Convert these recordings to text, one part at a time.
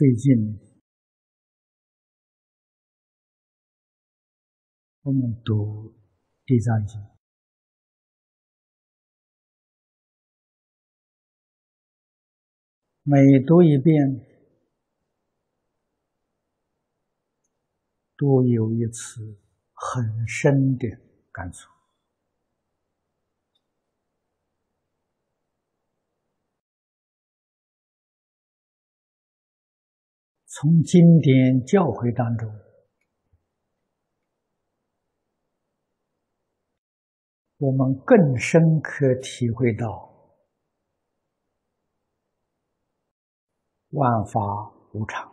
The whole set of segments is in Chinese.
最近我们读《地藏经》，每读一遍，都有一次很深的感触。从经典教诲当中，我们更深刻体会到万法无常。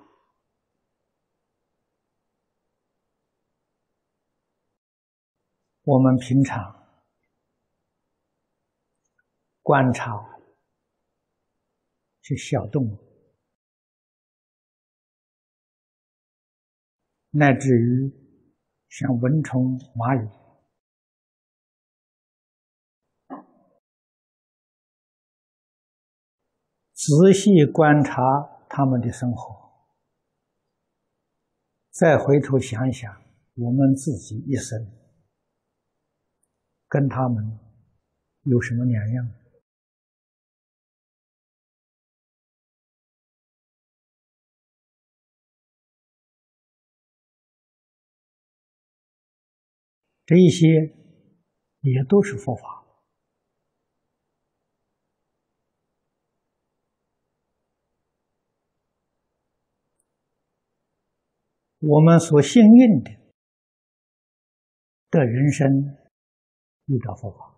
我们平常观察这小动物。乃至于像蚊虫、蚂蚁，仔细观察他们的生活，再回头想一想我们自己一生，跟他们有什么两样？这一些也都是佛法。我们所幸运的的人生遇到佛法，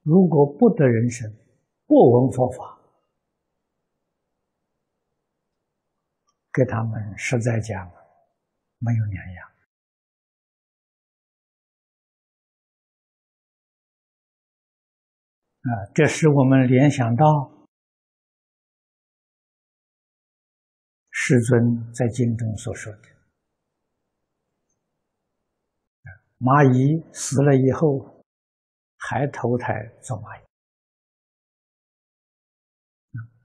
如果不得人生，不闻佛法，跟他们实在讲没有两样。啊，这使我们联想到世尊在经中所说的：蚂蚁死了以后，还投胎做蚂蚁，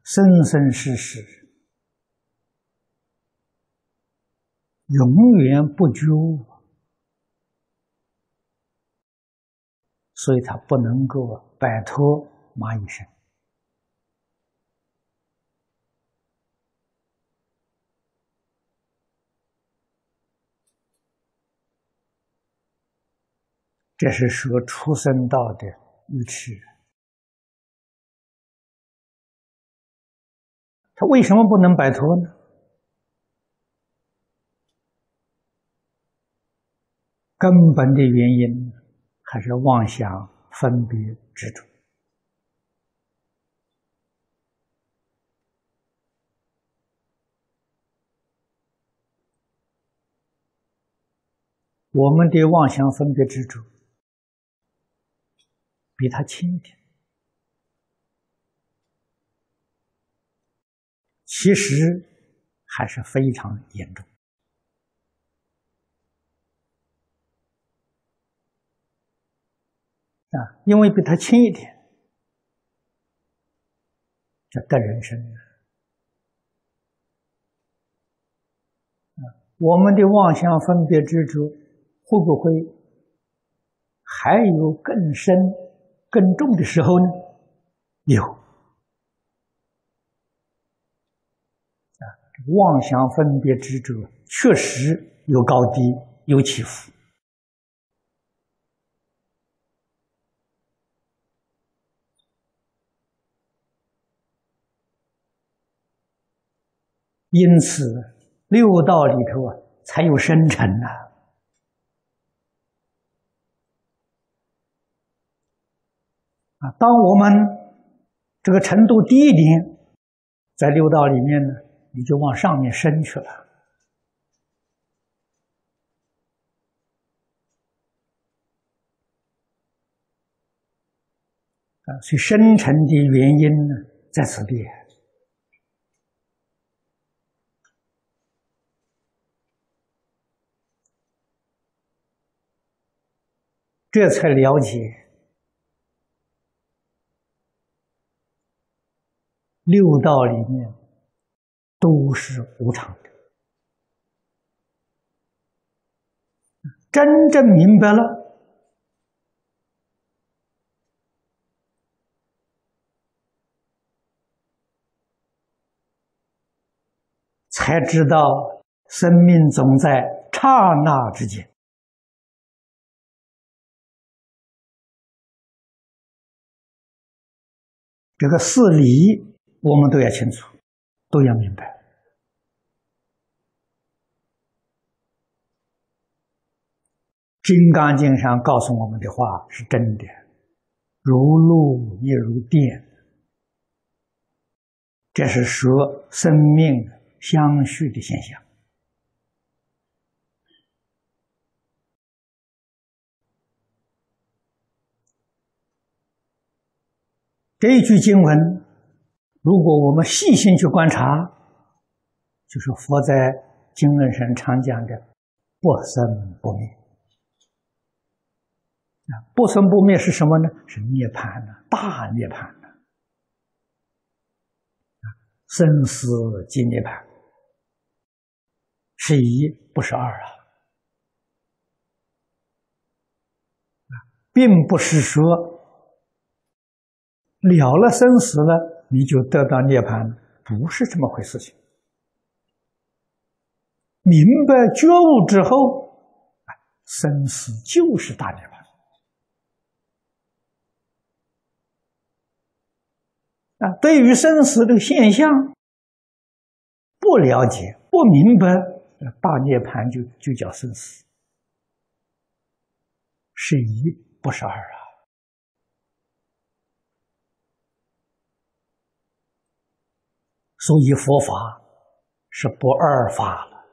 生生世世永远不觉悟。所以，他不能够摆脱蚂蚁身。这是说出生道的愚痴。他为什么不能摆脱呢？根本的原因。还是妄想分别执着。我们的妄想分别执着比他轻一点，其实还是非常严重。啊，因为比他轻一点，叫得人生啊。我们的妄想分别执着，会不会还有更深、更重的时候呢？有啊，妄想分别执着确实有高低，有起伏。因此，六道里头啊，才有生成呐。啊，当我们这个程度低一点，在六道里面呢，你就往上面升去了。啊，所以生成的原因呢，在此地。这才了解六道里面都是无常的。真正明白了，才知道生命总在刹那之间。这个事理我们都要清楚，都要明白。《金刚经》上告诉我们的话是真的，如露亦如电，这是说生命相续的现象。这一句经文，如果我们细心去观察，就是佛在经论上常讲的“不生不灭”。啊，不生不灭是什么呢？是涅槃呢，大涅槃呢。啊，生死即涅槃，是一不是二啊。啊，并不是说。了了生死了，你就得到涅槃，不是这么回事。情明白觉悟之后，生死就是大涅槃。啊，对于生死这个现象不了解、不明白，大涅槃就就叫生死，是一不是二啊。所以佛法是不二法了。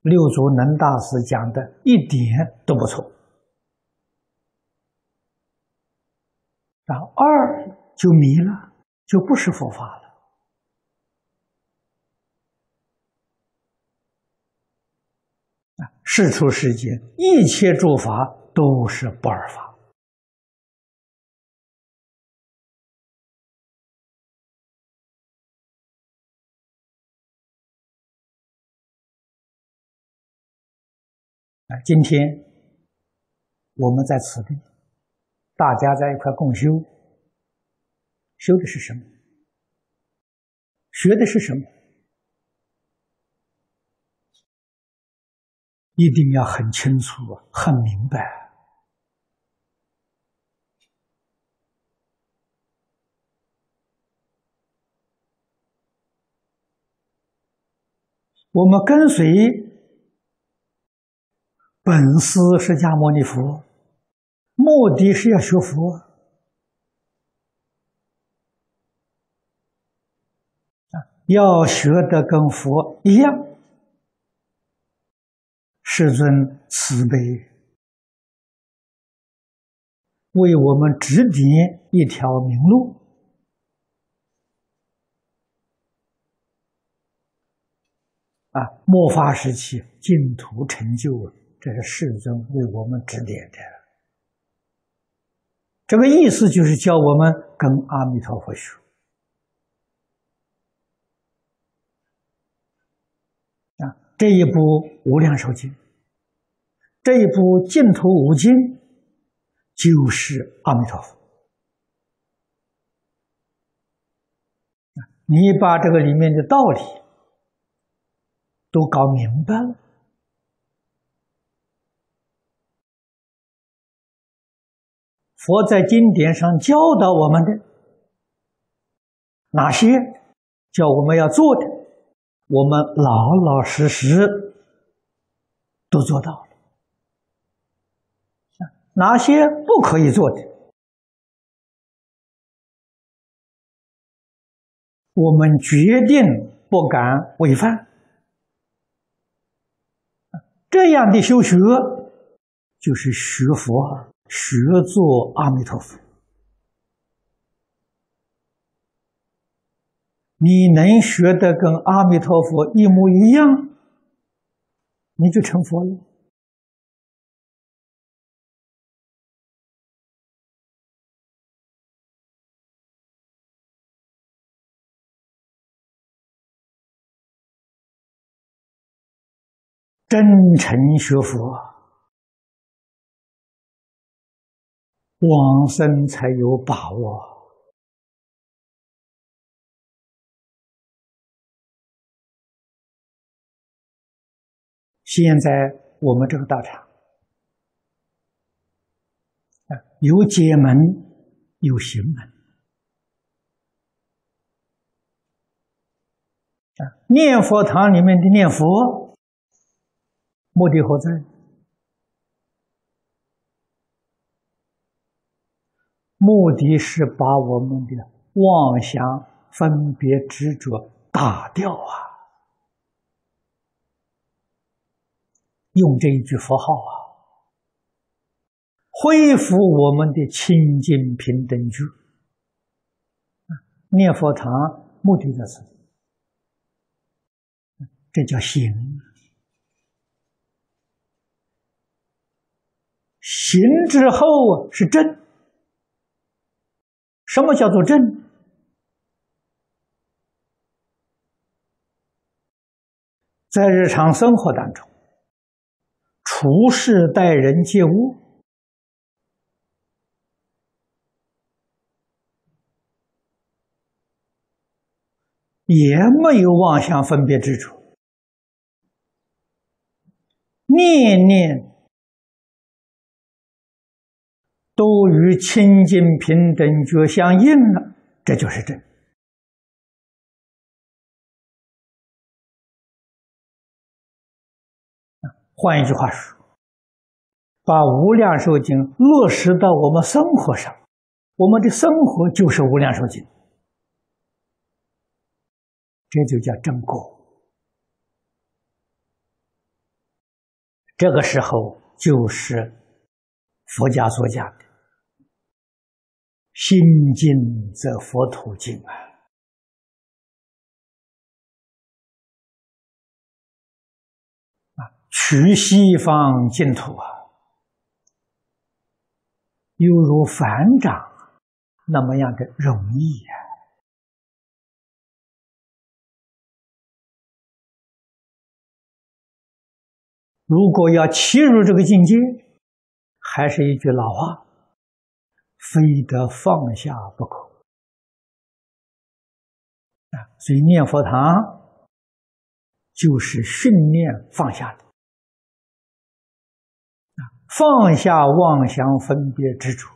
六祖能大师讲的一点都不错，然后二就迷了，就不是佛法了。啊，世出世间一切诸法都是不二法。今天我们在此地，大家在一块共修，修的是什么？学的是什么？一定要很清楚、很明白。我们跟随。本师释迦牟尼佛，目的是要学佛，要学的跟佛一样。世尊慈悲，为我们指点一条明路啊！末法时期净土成就啊！这是世尊为我们指点的，这个意思就是教我们跟阿弥陀佛学啊。这一部《无量寿经》，这一部《净土五经》，就是阿弥陀佛你把这个里面的道理都搞明白了。佛在经典上教导我们的哪些，叫我们要做的，我们老老实实都做到了；哪些不可以做的，我们决定不敢违反。这样的修学，就是学佛。啊学做阿弥陀佛。你能学的跟阿弥陀佛一模一样，你就成佛了。真诚学佛。往生才有把握。现在我们这个道场啊，有解门，有行门啊。念佛堂里面的念佛，目的何在？目的是把我们的妄想、分别、执着打掉啊。用这一句佛号啊，恢复我们的清净平等觉。念佛堂目的在此，这叫行。行之后是正。什么叫做正？在日常生活当中。处事待人接物，也没有妄想分别之处，念念都与清净平等觉相应了，这就是真。换一句话说，把《无量寿经》落实到我们生活上，我们的生活就是《无量寿经》，这就叫正果。这个时候就是佛家所讲的“心静则佛土静”啊。取西方净土啊，犹如反掌那么样的容易呀！如果要切入这个境界，还是一句老话：非得放下不可啊！所以念佛堂就是训练放下的。放下妄想分别之处，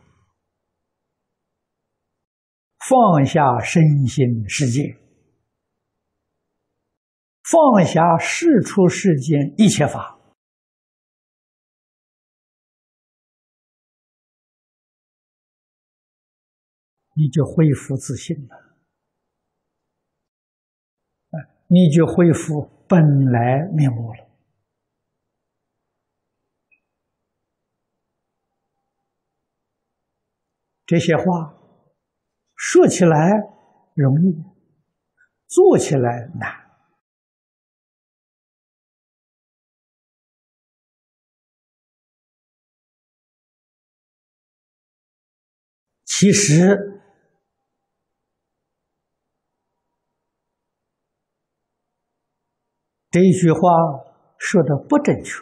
放下身心世界，放下世出世间一切法，你就恢复自信了，你就恢复本来面目了。这些话说起来容易，做起来难。其实这一句话说的不正确。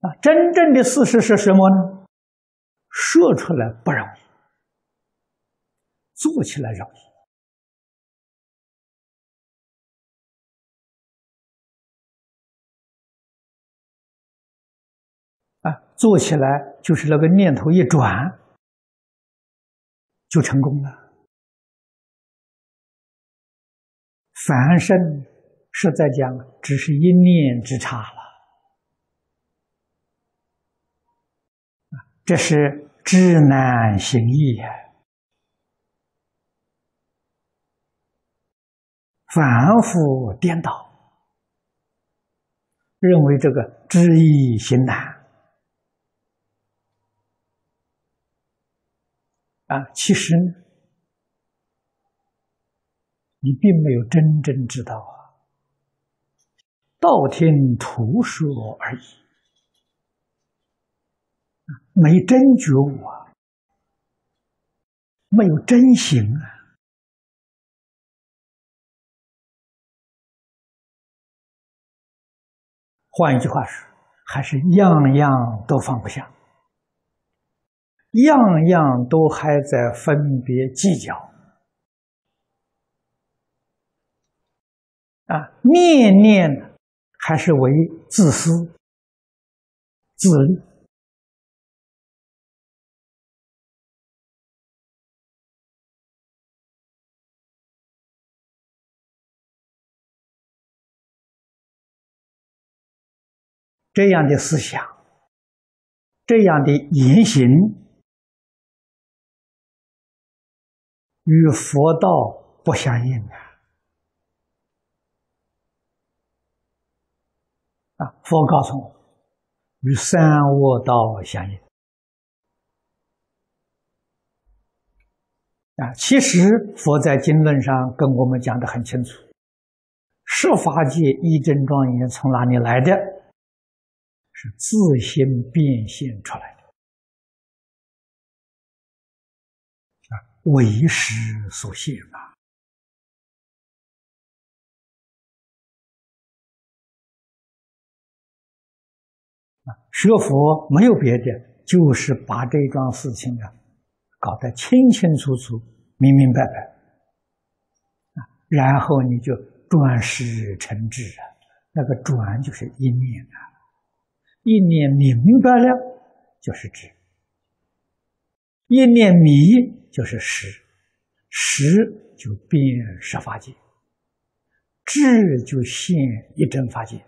啊，真正的事实是什么呢？说出来不容易，做起来容易。啊，做起来就是那个念头一转，就成功了。凡圣实在讲，只是一念之差了。这是知难行易呀，反复颠倒，认为这个知易行难啊，其实呢，你并没有真正知道啊，道听途说而已。没真觉悟啊，没有真行啊。换一句话说，还是样样都放不下，样样都还在分别计较啊，念念还是为自私自利。这样的思想，这样的言行，与佛道不相应啊！啊，佛告诉我，与三恶道相应。啊，其实佛在经论上跟我们讲的很清楚：，十法界一真庄严从哪里来的？是自心变现出来的啊，为识所现嘛。啊，学佛没有别的，就是把这桩事情啊搞得清清楚楚、明明白白啊，然后你就转识成智啊，那个转就是一念啊。一念明白了就是知，一念迷就是识，识就变十法界，智就现一真法界。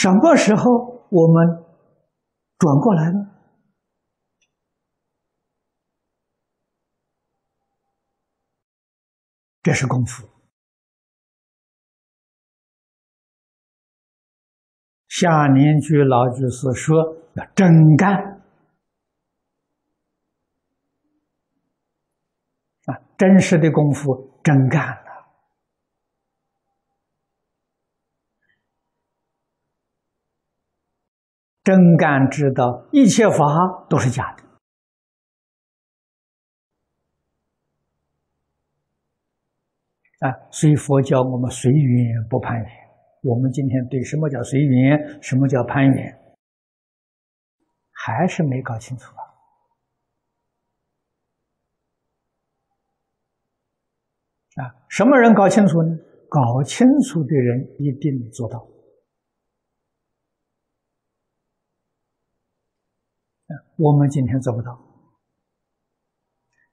什么时候我们转过来呢？这是功夫。下年居老居士说要真干啊，真实的功夫真干，真干知道一切法都是假的。啊，所以佛教我们随缘不攀缘。我们今天对什么叫随缘，什么叫攀缘，还是没搞清楚啊！啊，什么人搞清楚呢？搞清楚的人一定做到。啊，我们今天做不到，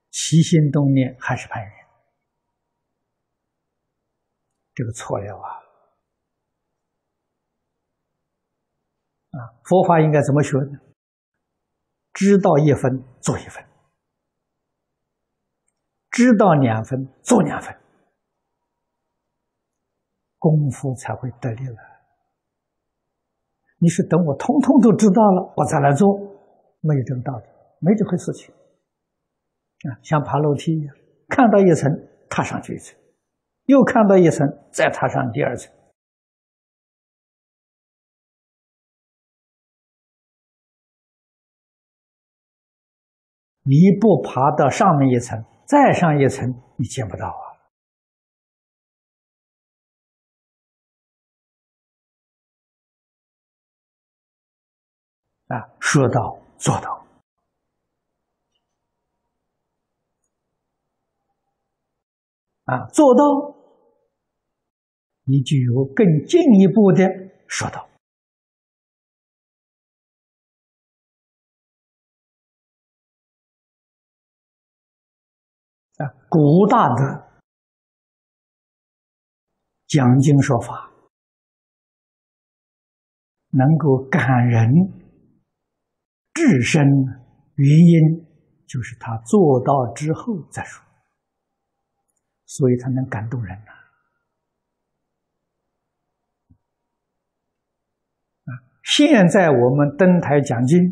起心动念还是攀缘。这个错了啊！啊，佛法应该怎么学呢？知道一分做一分，知道两分做两分，功夫才会得力了。你是等我通通都知道了，我再来做，没有这个道理，没这回事情。啊，像爬楼梯一样，看到一层，踏上去一层。又看到一层，再踏上第二层。你不爬到上面一层，再上一层，你见不到啊！啊，说到做到。啊，做到，你就有更进一步的说道。啊，古大德讲经说法，能够感人至深，原因就是他做到之后再说。所以才能感动人呐！啊，现在我们登台讲经，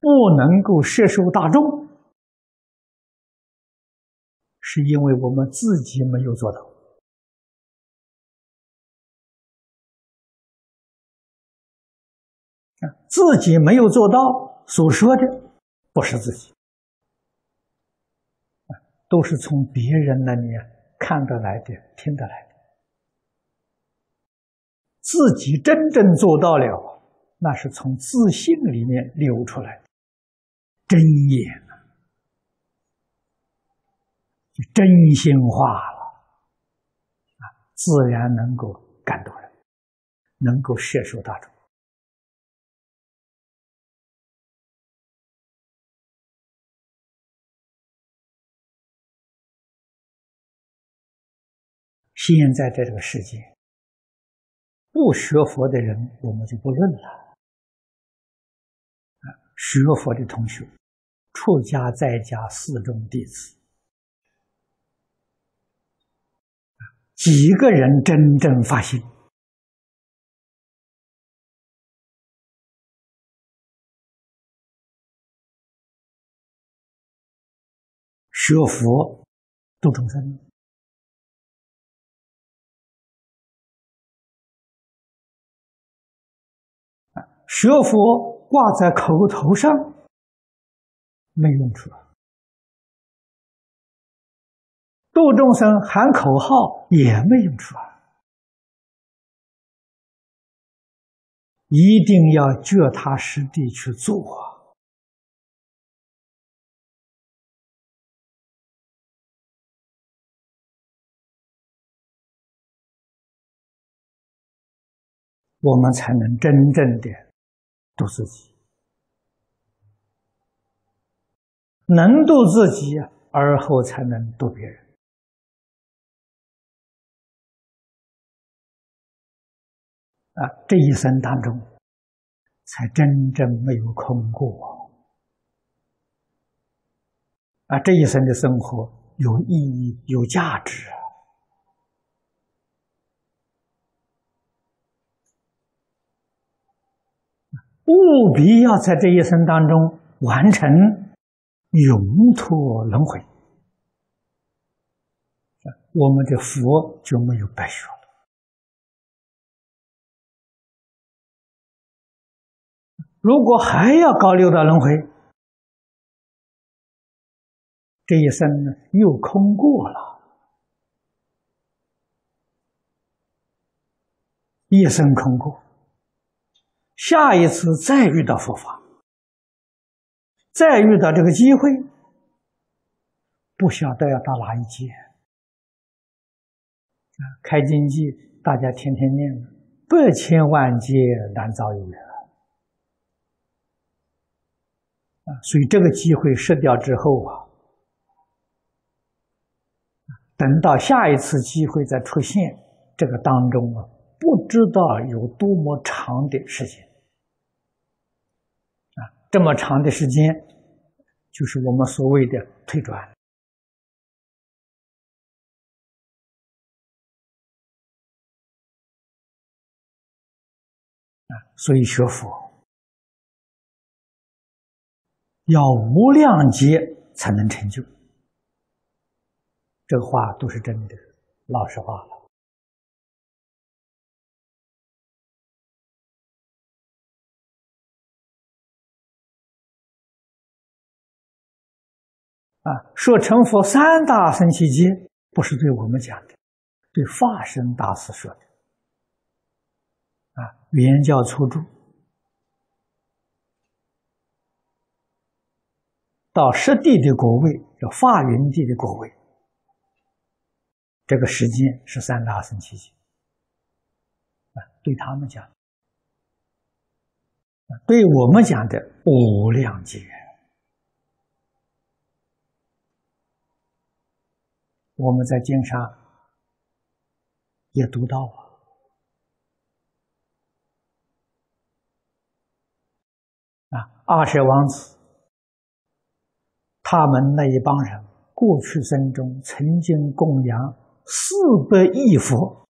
不能够摄受大众，是因为我们自己没有做到自己没有做到，所说的不是自己，都是从别人那里看得来的、听得来的。自己真正做到了，那是从自信里面流出来的真言啊，真心话了啊，自然能够感动人，能够摄受大众。现在在这个世界。不学佛的人，我们就不论了。学佛的同学，出家在家四众弟子，几个人真正发心学佛度众生？学佛挂在口头上没用处，度众生喊口号也没用处啊！一定要脚踏实地去做啊！我们才能真正的。度自己，能度自己，而后才能度别人。啊，这一生当中，才真正没有空过。啊，这一生的生活有意义、有价值。务必要在这一生当中完成永脱轮回，我们的佛就没有白学了。如果还要搞六道轮回，这一生呢又空过了，一生空过。下一次再遇到佛法，再遇到这个机会，不晓得要到哪一劫。啊，开经记大家天天念，百千万劫难遭有缘。啊，所以这个机会失掉之后啊，等到下一次机会再出现，这个当中啊。不知道有多么长的时间啊！这么长的时间，就是我们所谓的退转啊。所以学佛要无量劫才能成就，这个话都是真的，老实话了。啊，说成佛三大圣奇劫，不是对我们讲的，对法身大师说的。啊，原教初住到实地的果位，叫法云地的果位，这个时间是三大圣奇劫。啊，对他们讲，对我们讲的无量劫。我们在经上也读到啊，啊，二舍王子他们那一帮人，过去生中曾经供养四百亿佛，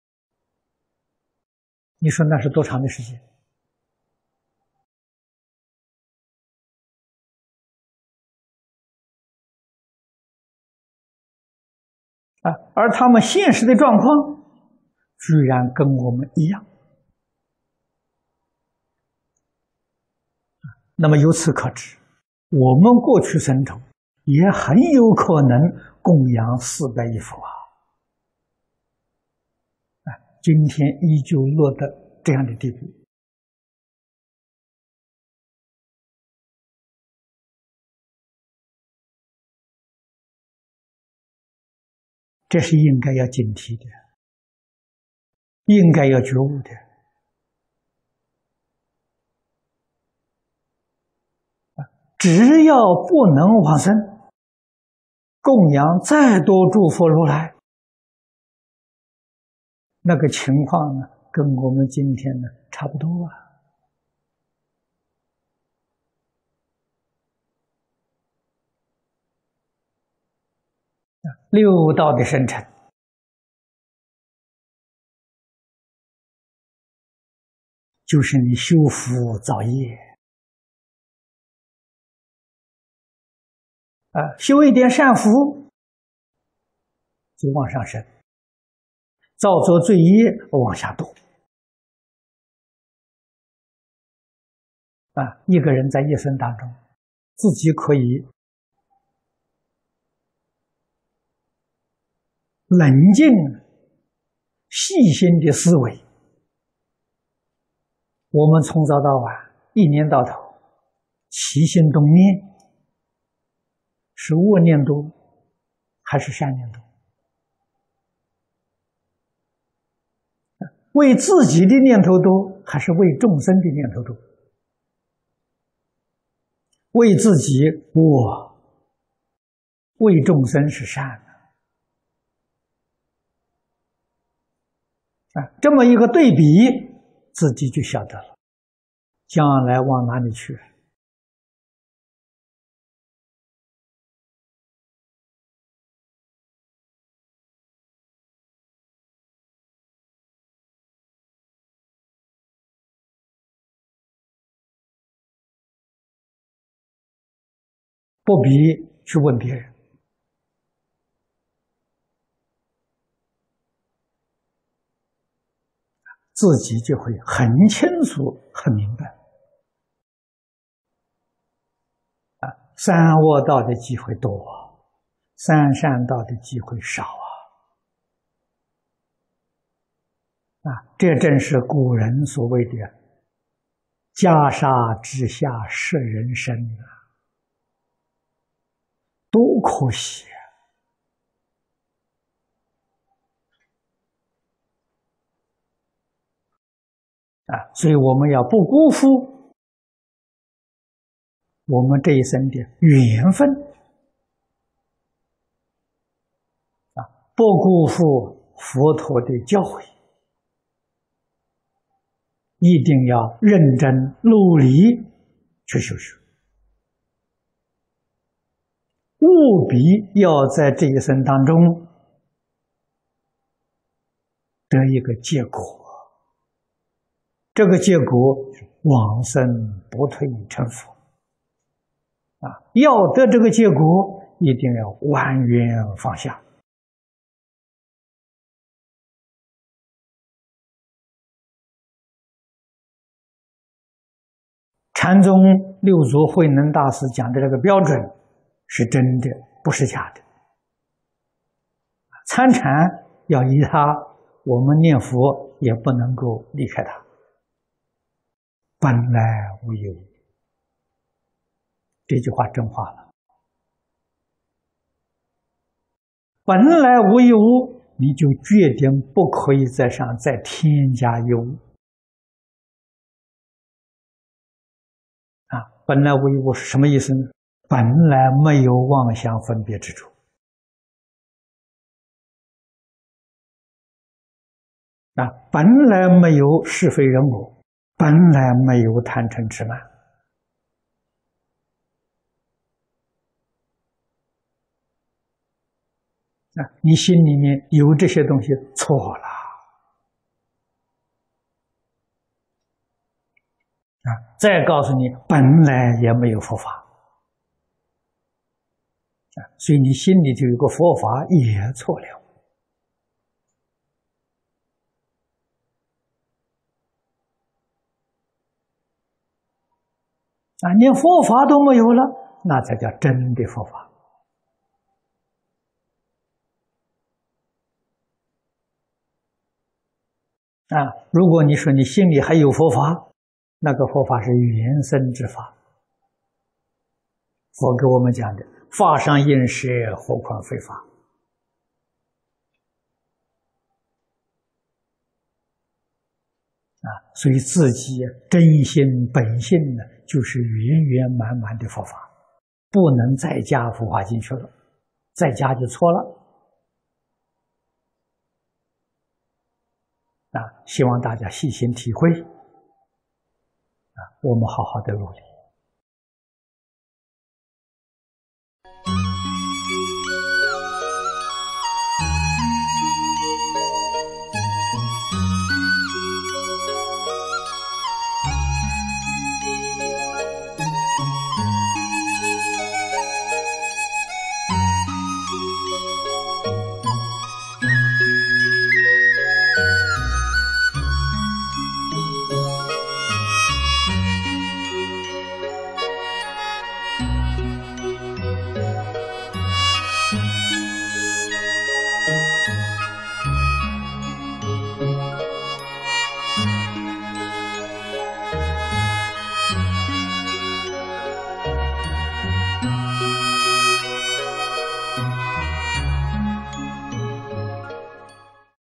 你说那是多长的时间？啊，而他们现实的状况，居然跟我们一样。那么由此可知，我们过去生中也很有可能供养四百亿佛啊！啊，今天依旧落得这样的地步，这是应该要警惕的，应该要觉悟的。只要不能往生，供养再多诸佛如来，那个情况呢，跟我们今天呢差不多啊。六道的生成，就是你修福造业。啊，修一点善福，就往上升；造作罪业，往下堕。啊，一个人在一生当中，自己可以冷静、细心的思维。我们从早到晚，一年到头，起心动念。是恶念多，还是善念多？为自己的念头多，还是为众生的念头多？为自己，我；为众生是善的。啊，这么一个对比，自己就晓得了，将来往哪里去？不必去问别人，自己就会很清楚、很明白。啊，三恶道的机会多，三善道的机会少啊！啊，这正是古人所谓的“袈裟之下是人生”啊。多可惜啊！啊所以我们要不辜负我们这一生的缘分啊，不辜负佛陀的教诲，一定要认真努力去修学。务必要在这一生当中得一个结果，这个结果往生不退成佛啊！要得这个结果，一定要完圆放下。禅宗六祖慧能大师讲的这个标准。是真的，不是假的。参禅要依他，我们念佛也不能够离开他。本来无一物，这句话真话了。本来无一物，你就决定不可以在上再添加一物。啊，本来无一物是什么意思呢？本来没有妄想分别之处啊，本来没有是非人我，本来没有贪嗔痴慢啊，你心里面有这些东西错了啊！再告诉你，本来也没有佛法。啊所以你心里就有个佛法也错了啊！连佛法都没有了，那才叫真的佛法。啊，如果你说你心里还有佛法，那个佛法是原生之法。佛给我们讲的“法上应舍，何况非法”。啊，所以自己真心本性呢，就是圆圆满满的佛法，不能再加佛法进去了，再加就错了。啊，希望大家细心体会。啊，我们好好的努力。